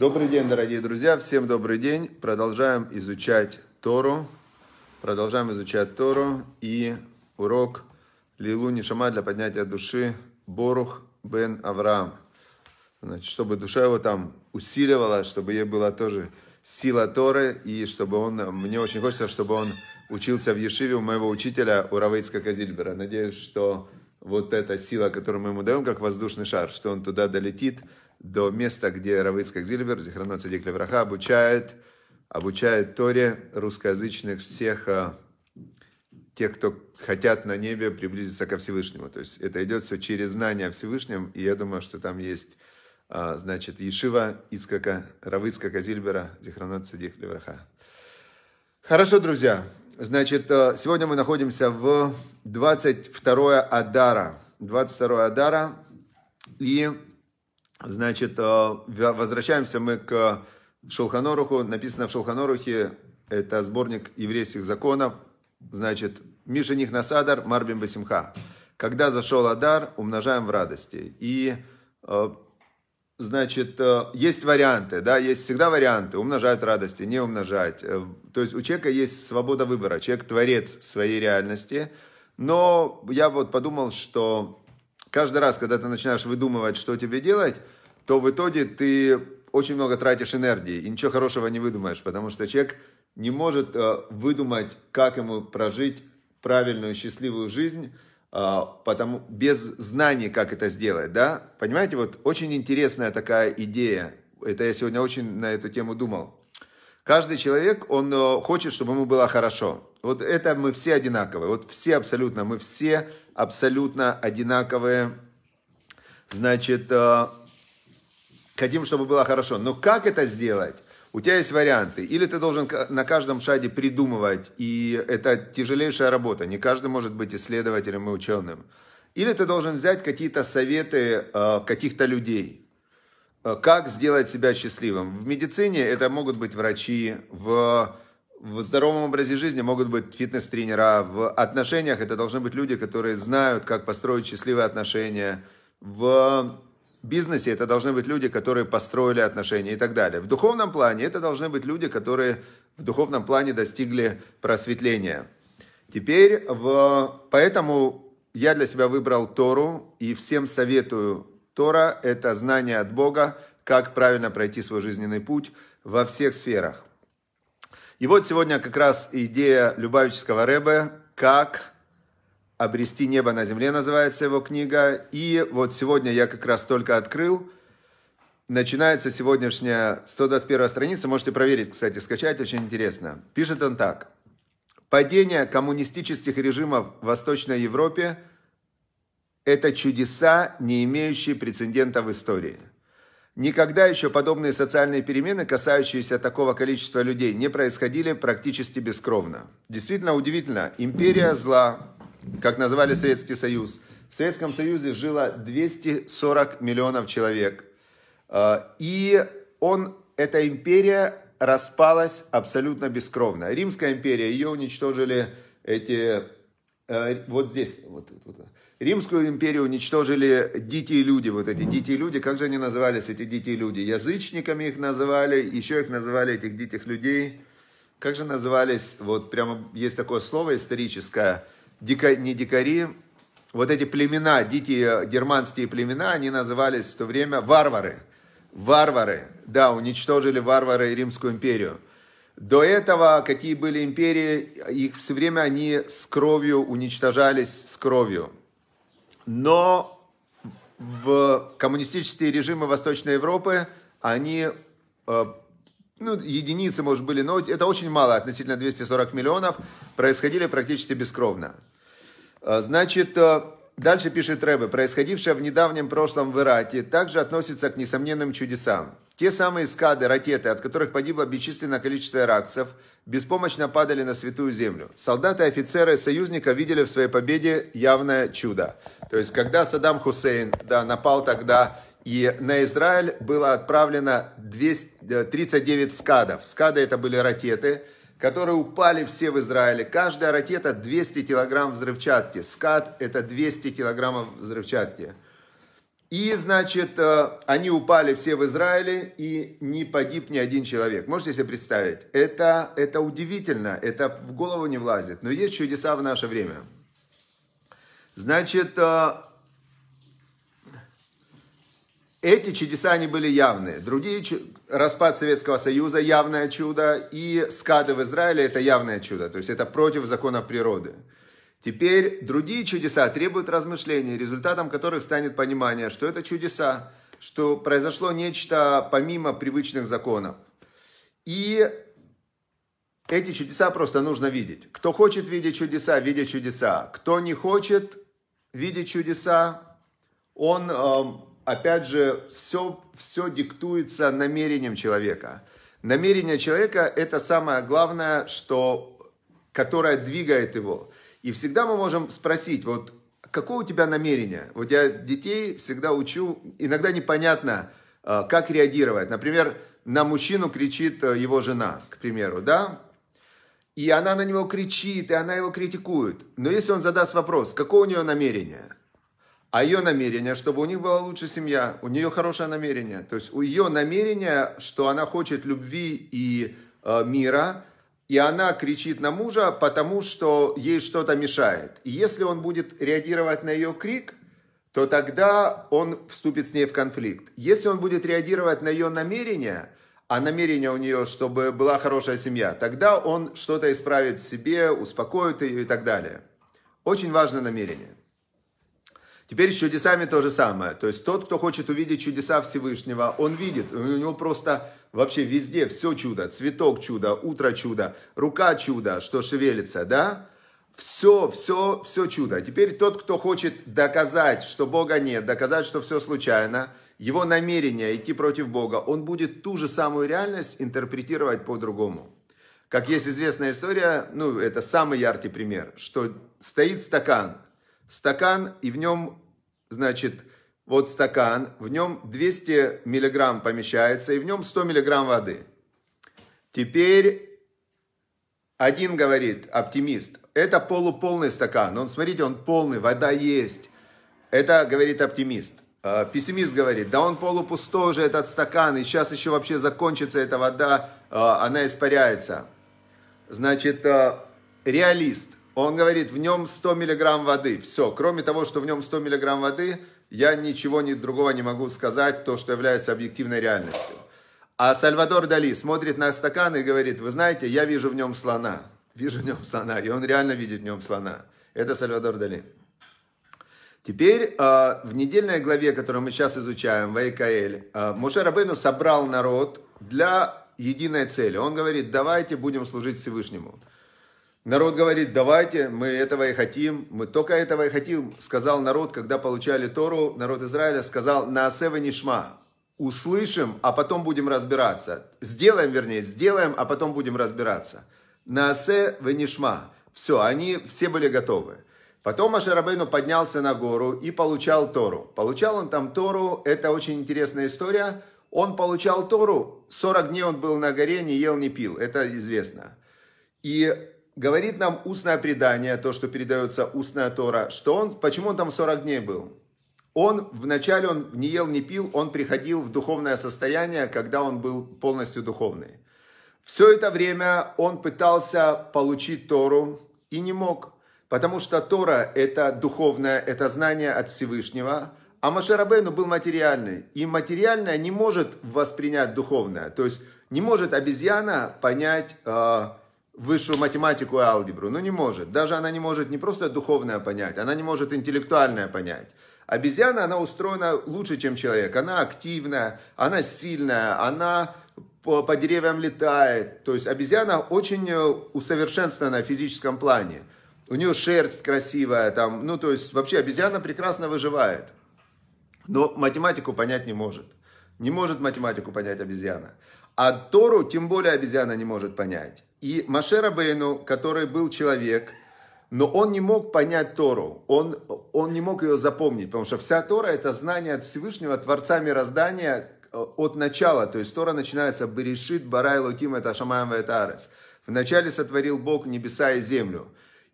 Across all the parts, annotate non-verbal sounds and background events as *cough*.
Добрый день, дорогие друзья, всем добрый день. Продолжаем изучать Тору. Продолжаем изучать Тору и урок Лилу Нишама для поднятия души Борух бен Авраам. Значит, чтобы душа его там усиливалась, чтобы ей была тоже сила Торы, и чтобы он, мне очень хочется, чтобы он учился в Ешиве у моего учителя, у Равейцка Казильбера. Надеюсь, что вот эта сила, которую мы ему даем, как воздушный шар, что он туда долетит, до места, где Равыцкак Зильбер, Зихрано Цадик Левраха, обучает, обучает Торе русскоязычных всех а, тех, кто хотят на небе приблизиться ко Всевышнему. То есть это идет все через знание о Всевышнем, и я думаю, что там есть, а, значит, Ешива Ицкака, Равыцкака Зильбера, Зихрано Цадик Левраха. Хорошо, друзья. Значит, а, сегодня мы находимся в 22 Адара. 22 Адара. И Значит, э, возвращаемся мы к Шулханоруху. Написано в Шулханорухе, это сборник еврейских законов. Значит, Миша них насадар, марбим басимха. Когда зашел Адар, умножаем в радости. И, э, значит, э, есть варианты, да, есть всегда варианты. Умножать радости, не умножать. То есть у человека есть свобода выбора. Человек творец своей реальности. Но я вот подумал, что каждый раз, когда ты начинаешь выдумывать, что тебе делать, то в итоге ты очень много тратишь энергии и ничего хорошего не выдумаешь, потому что человек не может э, выдумать, как ему прожить правильную, счастливую жизнь, э, потому, без знаний, как это сделать, да? Понимаете, вот очень интересная такая идея, это я сегодня очень на эту тему думал. Каждый человек, он э, хочет, чтобы ему было хорошо. Вот это мы все одинаковые, вот все абсолютно, мы все абсолютно одинаковые. Значит, э, хотим, чтобы было хорошо. Но как это сделать? У тебя есть варианты. Или ты должен на каждом шаге придумывать, и это тяжелейшая работа. Не каждый может быть исследователем и ученым. Или ты должен взять какие-то советы э, каких-то людей. Э, как сделать себя счастливым? В медицине это могут быть врачи, в в здоровом образе жизни могут быть фитнес-тренера, в отношениях это должны быть люди, которые знают, как построить счастливые отношения, в бизнесе это должны быть люди, которые построили отношения и так далее. В духовном плане это должны быть люди, которые в духовном плане достигли просветления. Теперь, в... поэтому я для себя выбрал Тору и всем советую. Тора – это знание от Бога, как правильно пройти свой жизненный путь во всех сферах. И вот сегодня как раз идея Любавического Рэбе, как обрести небо на земле, называется его книга. И вот сегодня я как раз только открыл. Начинается сегодняшняя 121 страница. Можете проверить, кстати, скачать, очень интересно. Пишет он так. Падение коммунистических режимов в Восточной Европе – это чудеса, не имеющие прецедента в истории – Никогда еще подобные социальные перемены, касающиеся такого количества людей, не происходили практически бескровно. Действительно удивительно. Империя зла, как называли Советский Союз. В Советском Союзе жило 240 миллионов человек. А, и он, эта империя распалась абсолютно бескровно. Римская империя, ее уничтожили эти, э, вот здесь, вот, вот, Римскую империю уничтожили дикие люди, вот эти дикие люди, как же они назывались, эти дикие люди? Язычниками их называли, еще их называли, этих диких людей. Как же назывались, вот прямо есть такое слово историческое, дико, не дикари, вот эти племена, дикие германские племена, они назывались в то время варвары. Варвары, да, уничтожили варвары Римскую империю. До этого какие были империи, их все время они с кровью уничтожались, с кровью но в коммунистические режимы Восточной Европы, они, э, ну, единицы, может, были, но это очень мало относительно 240 миллионов, происходили практически бескровно. Э, значит, э, дальше пишет Рэбе, происходившее в недавнем прошлом в Ирате также относится к несомненным чудесам. Те самые скады, ракеты, от которых погибло бесчисленное количество иракцев, беспомощно падали на святую землю. Солдаты и офицеры союзника видели в своей победе явное чудо. То есть, когда Саддам Хусейн да, напал тогда, и на Израиль было отправлено 200, 39 скадов. Скады это были ракеты, которые упали все в Израиле. Каждая ракета 200 килограмм взрывчатки. Скад это 200 килограммов взрывчатки. И, значит, э, они упали все в Израиле, и не погиб ни один человек. Можете себе представить? Это, это удивительно, это в голову не влазит. Но есть чудеса в наше время. Значит, э, эти чудеса, они были явные. Другие, распад Советского Союза – явное чудо, и скады в Израиле – это явное чудо. То есть это против законов природы. Теперь другие чудеса требуют размышлений, результатом которых станет понимание, что это чудеса, что произошло нечто помимо привычных законов. И эти чудеса просто нужно видеть. Кто хочет видеть чудеса, видит чудеса. Кто не хочет видеть чудеса, он, эм, опять же, все, все диктуется намерением человека. Намерение человека – это самое главное, что, которое двигает его. И всегда мы можем спросить, вот какое у тебя намерение? Вот я детей всегда учу, иногда непонятно, э, как реагировать. Например, на мужчину кричит э, его жена, к примеру, да? И она на него кричит, и она его критикует. Но если он задаст вопрос, какое у нее намерение? А ее намерение, чтобы у них была лучшая семья, у нее хорошее намерение. То есть у ее намерения, что она хочет любви и э, мира, и она кричит на мужа, потому что ей что-то мешает. И если он будет реагировать на ее крик, то тогда он вступит с ней в конфликт. Если он будет реагировать на ее намерения, а намерение у нее, чтобы была хорошая семья, тогда он что-то исправит в себе, успокоит ее и так далее. Очень важное намерение. Теперь с чудесами то же самое. То есть тот, кто хочет увидеть чудеса Всевышнего, он видит. У него просто вообще везде все чудо. Цветок чудо, утро чудо, рука чудо, что шевелится, да? Все, все, все чудо. Теперь тот, кто хочет доказать, что Бога нет, доказать, что все случайно, его намерение идти против Бога, он будет ту же самую реальность интерпретировать по-другому. Как есть известная история, ну, это самый яркий пример, что стоит стакан, стакан, и в нем, значит, вот стакан, в нем 200 миллиграмм помещается, и в нем 100 миллиграмм воды. Теперь один говорит, оптимист, это полуполный стакан. Он, смотрите, он полный, вода есть. Это говорит оптимист. А, пессимист говорит, да он полупустой уже этот стакан, и сейчас еще вообще закончится эта вода, а, она испаряется. Значит, а, реалист. Он говорит, в нем 100 миллиграмм воды. Все, кроме того, что в нем 100 миллиграмм воды, я ничего ни другого не могу сказать, то, что является объективной реальностью. А Сальвадор Дали смотрит на стакан и говорит, вы знаете, я вижу в нем слона. Вижу в нем слона. И он реально видит в нем слона. Это Сальвадор Дали. Теперь в недельной главе, которую мы сейчас изучаем, Вайкаэль, Моше Рабейну собрал народ для единой цели. Он говорит, давайте будем служить Всевышнему. Народ говорит, давайте, мы этого и хотим, мы только этого и хотим, сказал народ, когда получали Тору, народ Израиля сказал, на асева нишма, услышим, а потом будем разбираться. Сделаем, вернее, сделаем, а потом будем разбираться. На асе нишма. Все, они все были готовы. Потом Ашарабейну поднялся на гору и получал Тору. Получал он там Тору, это очень интересная история. Он получал Тору, 40 дней он был на горе, не ел, не пил, это известно. И говорит нам устное предание, то, что передается устная Тора, что он, почему он там 40 дней был? Он, вначале он не ел, не пил, он приходил в духовное состояние, когда он был полностью духовный. Все это время он пытался получить Тору и не мог, потому что Тора – это духовное, это знание от Всевышнего, а Машарабейну был материальный. И материальное не может воспринять духовное. То есть не может обезьяна понять э, высшую математику и алгебру. Ну, не может. Даже она не может не просто духовное понять, она не может интеллектуальное понять. Обезьяна, она устроена лучше, чем человек. Она активная, она сильная, она по, по деревьям летает. То есть обезьяна очень э, усовершенствована в физическом плане. У нее шерсть красивая, там, ну, то есть вообще обезьяна прекрасно выживает. Но математику понять не может. Не может математику понять обезьяна. А Тору тем более обезьяна не может понять. И Машера Бейну, который был человек, но он не мог понять Тору, он, он не мог ее запомнить, потому что вся Тора это знание от Всевышнего, Творца мироздания э, от начала. То есть Тора начинается «Берешит барай луким это шамаем арец». Вначале сотворил Бог небеса и землю.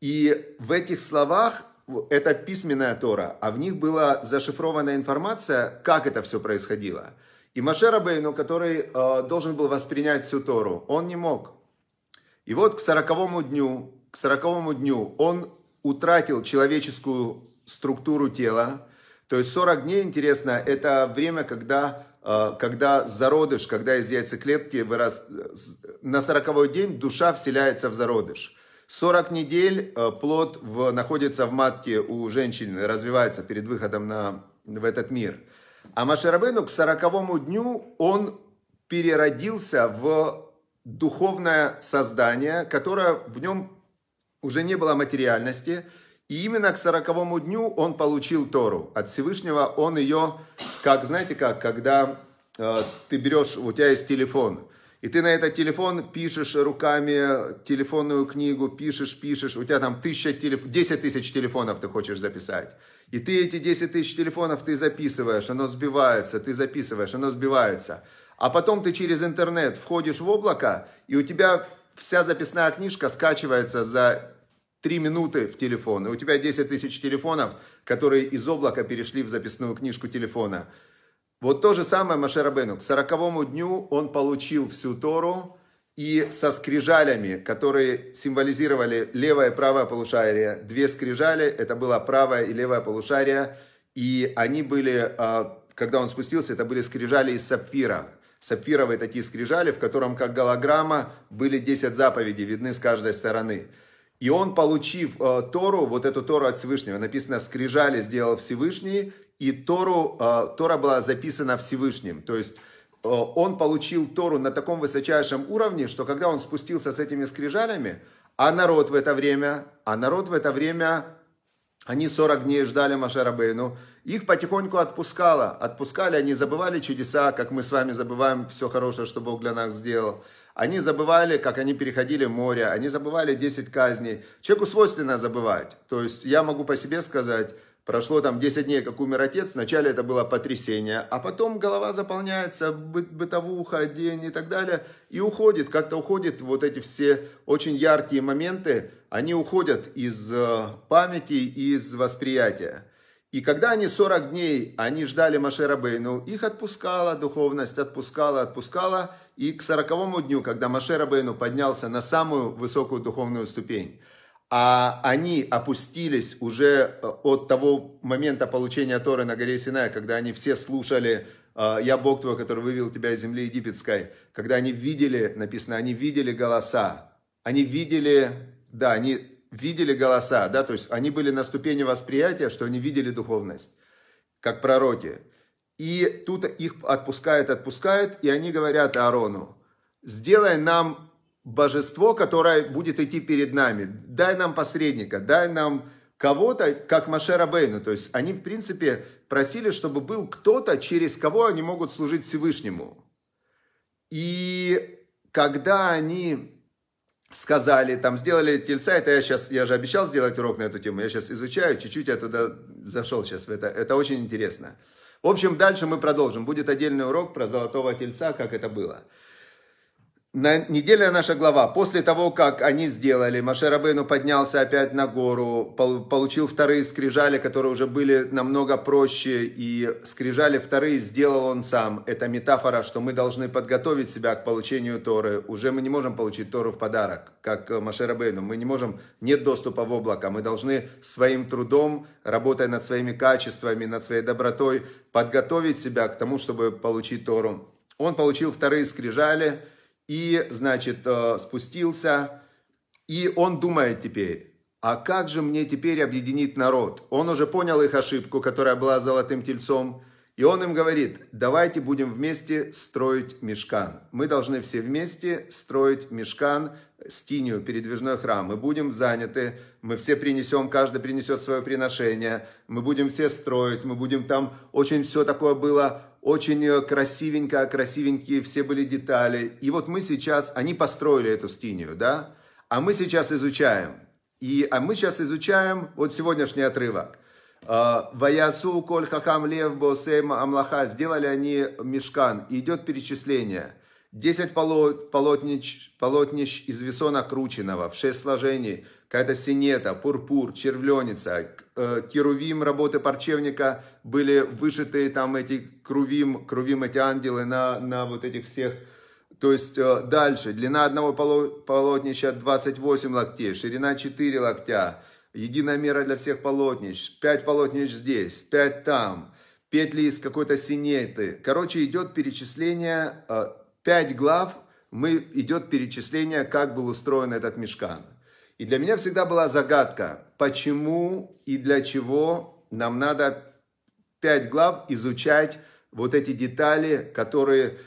И в этих словах это письменная Тора, а в них была зашифрованная информация, как это все происходило. И Маше Рабейну, который э, должен был воспринять всю Тору, он не мог. И вот к сороковому дню, к сороковому дню он утратил человеческую структуру тела. То есть 40 дней, интересно, это время, когда, э, когда зародыш, когда из яйцеклетки вырос, на сороковой день душа вселяется в зародыш. 40 недель э, плод в, находится в матке у женщины, развивается перед выходом на, в этот мир. А Машарабейну к сороковому дню он переродился в духовное создание, которое в нем уже не было материальности. И именно к сороковому дню он получил Тору. От Всевышнего он ее, как, знаете как, когда э, ты берешь, у тебя есть телефон, и ты на этот телефон пишешь руками телефонную книгу, пишешь, пишешь, у тебя там тысяча телеф... 10 тысяч телефонов ты хочешь записать. И ты эти 10 тысяч телефонов ты записываешь, оно сбивается, ты записываешь, оно сбивается. А потом ты через интернет входишь в облако, и у тебя вся записная книжка скачивается за 3 минуты в телефон. И у тебя 10 тысяч телефонов, которые из облака перешли в записную книжку телефона. Вот то же самое Машерабену. К сороковому дню он получил всю Тору, и со скрижалями, которые символизировали левое и правое полушарие. Две скрижали, это было правое и левое полушарие, и они были, а, когда он спустился, это были скрижали из сапфира. Сапфировые такие скрижали, в котором как голограмма были 10 заповедей, видны с каждой стороны. И он, получив э, Тору, вот эту Тору от Всевышнего, написано «скрижали сделал Всевышний», и Тору, э, Тора была записана Всевышним. То есть Э, он получил Тору на таком высочайшем уровне, что когда он спустился с этими скрижалями, а народ в это время, а народ в это время, они 40 дней ждали Машарабейну, их потихоньку отпускало, отпускали, они забывали чудеса, как мы с вами забываем все хорошее, что Бог для нас сделал. Они забывали, как они переходили море, они забывали 10 казней. Человеку свойственно забывать. То есть я могу по себе сказать, Прошло там 10 дней, как умер отец. Вначале это было потрясение, а потом голова заполняется, бытовуха, день и так далее. И уходит, как-то уходит вот эти все очень яркие моменты, они уходят из э, памяти, из восприятия. И когда они 40 дней, они ждали Машера Бейну, их отпускала духовность, отпускала, отпускала. И к 40 дню, когда Машера Бейну поднялся на самую высокую духовную ступень, а они опустились уже э, от того момента получения Торы на горе Синай, когда они все слушали э, «Я Бог твой, который вывел тебя из земли египетской», когда они видели, написано, они видели голоса, они видели, да, они видели голоса, да, то есть они были на ступени восприятия, что они видели духовность, как пророки. И тут их отпускают, отпускают, и они говорят Аарону, сделай нам божество, которое будет идти перед нами. Дай нам посредника, дай нам кого-то, как Машера Бейну. То есть они, в принципе, просили, чтобы был кто-то, через кого они могут служить Всевышнему. И когда они сказали, там сделали тельца, это я сейчас, я же обещал сделать урок на эту тему, я сейчас изучаю, чуть-чуть я туда зашел сейчас, это, это очень интересно. В общем, дальше мы продолжим. Будет отдельный урок про золотого тельца, как это было. На неделя наша глава. После того, как они сделали, Машерабейну поднялся опять на гору, получил вторые скрижали, которые уже были намного проще, и скрижали вторые сделал он сам. Это метафора, что мы должны подготовить себя к получению Торы. Уже мы не можем получить Тору в подарок, как Машерабейну. Мы не можем, нет доступа в облако. Мы должны своим трудом, работая над своими качествами, над своей добротой, подготовить себя к тому, чтобы получить Тору. Он получил вторые скрижали, и, значит, э, спустился, и он думает теперь, а как же мне теперь объединить народ? Он уже понял их ошибку, которая была золотым тельцом, и он им говорит, давайте будем вместе строить мешкан. Мы должны все вместе строить мешкан, стинию, передвижной храм. Мы будем заняты, мы все принесем, каждый принесет свое приношение, мы будем все строить, мы будем там, очень все такое было очень э, красивенько, красивенькие все были детали. И вот мы сейчас, они построили эту стинию, да, а мы сейчас изучаем. И а мы сейчас изучаем вот сегодняшний отрывок. Э, Ваясу коль хахам лев босем амлаха. Сделали они мешкан. И идет перечисление. 10 полотнищ, полотнищ из весона крученного в 6 сложений, какая-то синета, пурпур, червленица, э, керувим работы парчевника были вышиты там эти крувим, крувим эти ангелы на, на вот этих всех то есть э, дальше, длина одного полотнища 28 локтей, ширина 4 локтя, единая мера для всех полотнищ, 5 полотнищ здесь, 5 там, петли из какой-то синеты. Короче, идет перечисление, 5 э, глав, мы, идет перечисление, как был устроен этот мешкан. И для меня всегда была загадка, почему и для чего нам надо 5 глав изучать вот эти детали, которые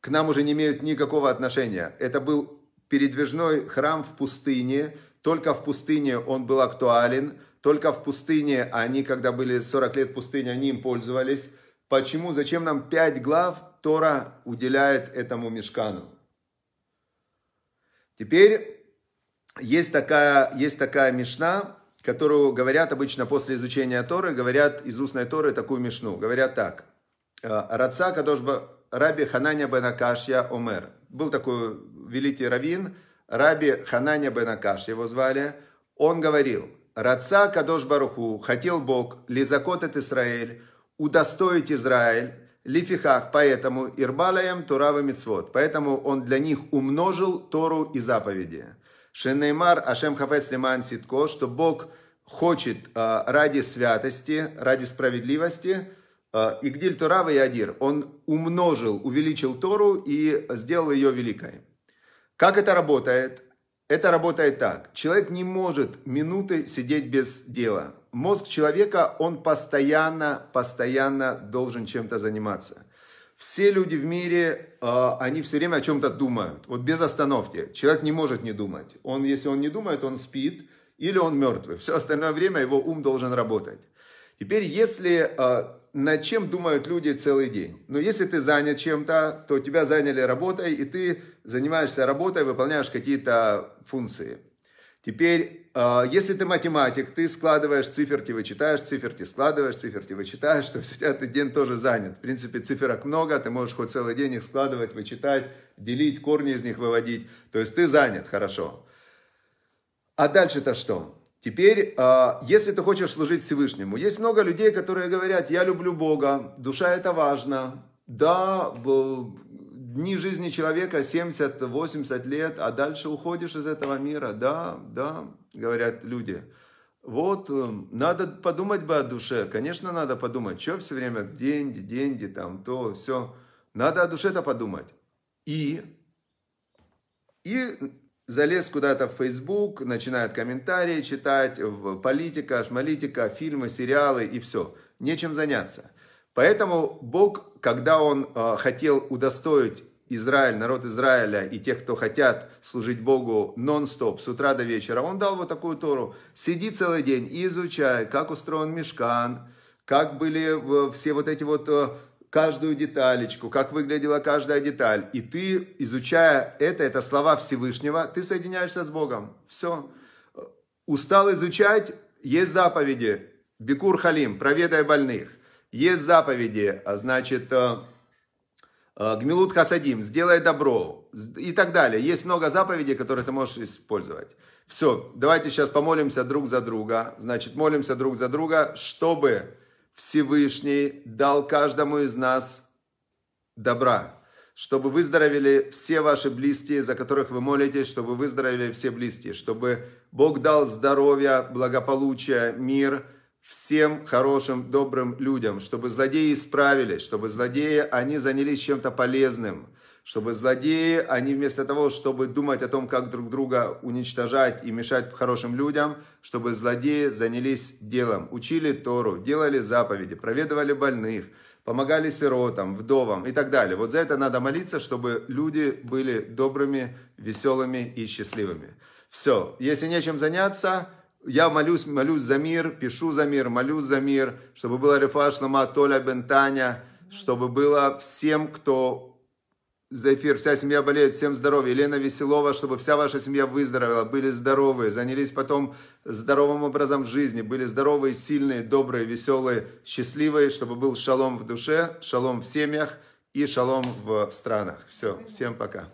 к нам уже не имеют никакого отношения. Это был передвижной храм в пустыне, только в пустыне он был актуален, только в пустыне они, когда были 40 лет в пустыне, они им пользовались. Почему, зачем нам 5 глав Тора уделяет этому мешкану? Теперь есть такая, есть такая мешна, которую говорят обычно после изучения Торы, говорят из устной Торы такую мешну. Говорят так. «Э, Раца Кадошба Раби Хананя бен Акашья Омер. Был такой великий раввин, Раби Хананя бен Акаш его звали. Он говорил, Раца Кадош Баруху, хотел Бог, лизакот от Израиль, удостоить Израиль, лифихах, поэтому Ирбалаем Турава Мицвод. Поэтому он для них умножил Тору и заповеди. Шенеймар Ашем Хафец Лиман Ситко, что Бог хочет а, ради святости, ради справедливости – Э, Игдиль Турава и Адир, он умножил, увеличил Тору и сделал ее великой. Как это работает? Это работает так. Человек не может минуты сидеть без дела. Мозг человека, он постоянно, постоянно должен чем-то заниматься. Все люди в мире, э, они все время о чем-то думают. Вот без остановки. Человек не может не думать. Он, если он не думает, он спит или он мертвый. Все остальное время его ум должен работать. Теперь, если э, над чем думают люди целый день. Но если ты занят чем-то, то тебя заняли работой, и ты занимаешься работой, выполняешь какие-то функции. Теперь, а, если ты математик, ты складываешь циферки, вычитаешь циферки, складываешь циферки, вычитаешь, *laughs* то есть у тебя этот день тоже занят. В принципе, циферок много, ты можешь хоть целый день их складывать, вычитать, делить, корни из них выводить. То есть ты занят, хорошо. А дальше-то что? Теперь, а, если ты хочешь служить Всевышнему, есть много людей, которые говорят, я люблю Бога, душа это важно. Да, дни жизни человека 70-80 лет, а дальше уходишь из этого мира. Да, да, говорят люди. Вот, э, надо подумать бы о душе. Конечно, надо подумать. Что все время деньги, деньги, там, то, все. Надо о душе-то подумать. И, и залез куда-то в Facebook, начинает комментарии читать, политика, шмалитика, фильмы, сериалы и все. Нечем заняться. Поэтому Бог, когда Он э, хотел удостоить Израиль, народ Израиля и тех, кто хотят служить Богу нон-стоп с утра до вечера, Он дал вот такую Тору. Сиди целый день и изучай, как устроен мешкан, как были все вот эти вот э, каждую деталечку, как выглядела каждая деталь. И ты, изучая это, это слова Всевышнего, ты соединяешься с Богом. Все. Устал изучать, есть заповеди. Бикур Халим, проведай больных. Есть заповеди, а значит, э, э, Гмилут Хасадим, сделай добро и так далее. Есть много заповедей, которые ты можешь использовать. Все, давайте сейчас помолимся друг за друга. Значит, молимся друг за друга, чтобы Всевышний дал каждому из нас добра, чтобы выздоровели все ваши близкие, за которых вы молитесь, чтобы выздоровели все близкие, чтобы Бог дал здоровье, благополучие, мир всем хорошим, добрым людям, чтобы злодеи исправились, чтобы злодеи, они занялись чем-то полезным – чтобы злодеи, они вместо того, чтобы думать о том, как друг друга уничтожать и мешать хорошим людям, чтобы злодеи занялись делом, учили Тору, делали заповеди, проведывали больных, помогали сиротам, вдовам и так далее. Вот за это надо молиться, чтобы люди были добрыми, веселыми и счастливыми. Все, если нечем заняться, я молюсь, молюсь за мир, пишу за мир, молюсь за мир, чтобы было рефаш лама Толя Бентаня, чтобы было всем, кто за эфир. Вся семья болеет, всем здоровья. Елена Веселова, чтобы вся ваша семья выздоровела, были здоровые, занялись потом здоровым образом жизни, были здоровые, сильные, добрые, веселые, счастливые, чтобы был шалом в душе, шалом в семьях и шалом в странах. Все, всем пока.